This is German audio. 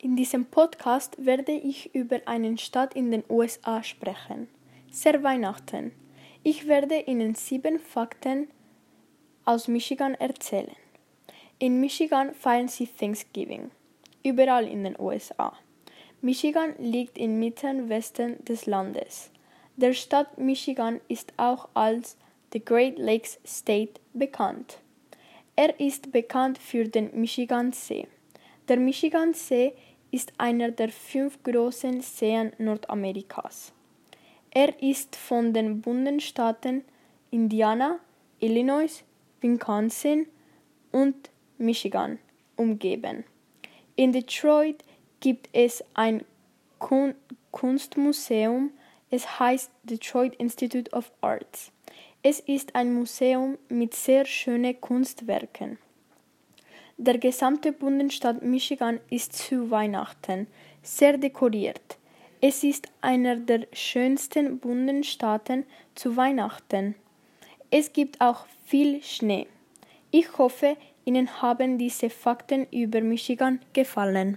In diesem Podcast werde ich über einen Stadt in den USA sprechen. Sehr Weihnachten. Ich werde Ihnen sieben Fakten aus Michigan erzählen. In Michigan feiern sie Thanksgiving. Überall in den USA. Michigan liegt im Mittleren Westen des Landes. Der Stadt Michigan ist auch als the Great Lakes State bekannt. Er ist bekannt für den Michigansee. Der Michigansee ist einer der fünf großen Seen Nordamerikas. Er ist von den Bundesstaaten Indiana, Illinois, Wisconsin und Michigan umgeben. In Detroit gibt es ein Kunstmuseum, es heißt Detroit Institute of Arts. Es ist ein Museum mit sehr schönen Kunstwerken. Der gesamte Bundesstaat Michigan ist zu Weihnachten sehr dekoriert. Es ist einer der schönsten Bundesstaaten zu Weihnachten. Es gibt auch viel Schnee. Ich hoffe, Ihnen haben diese Fakten über Michigan gefallen.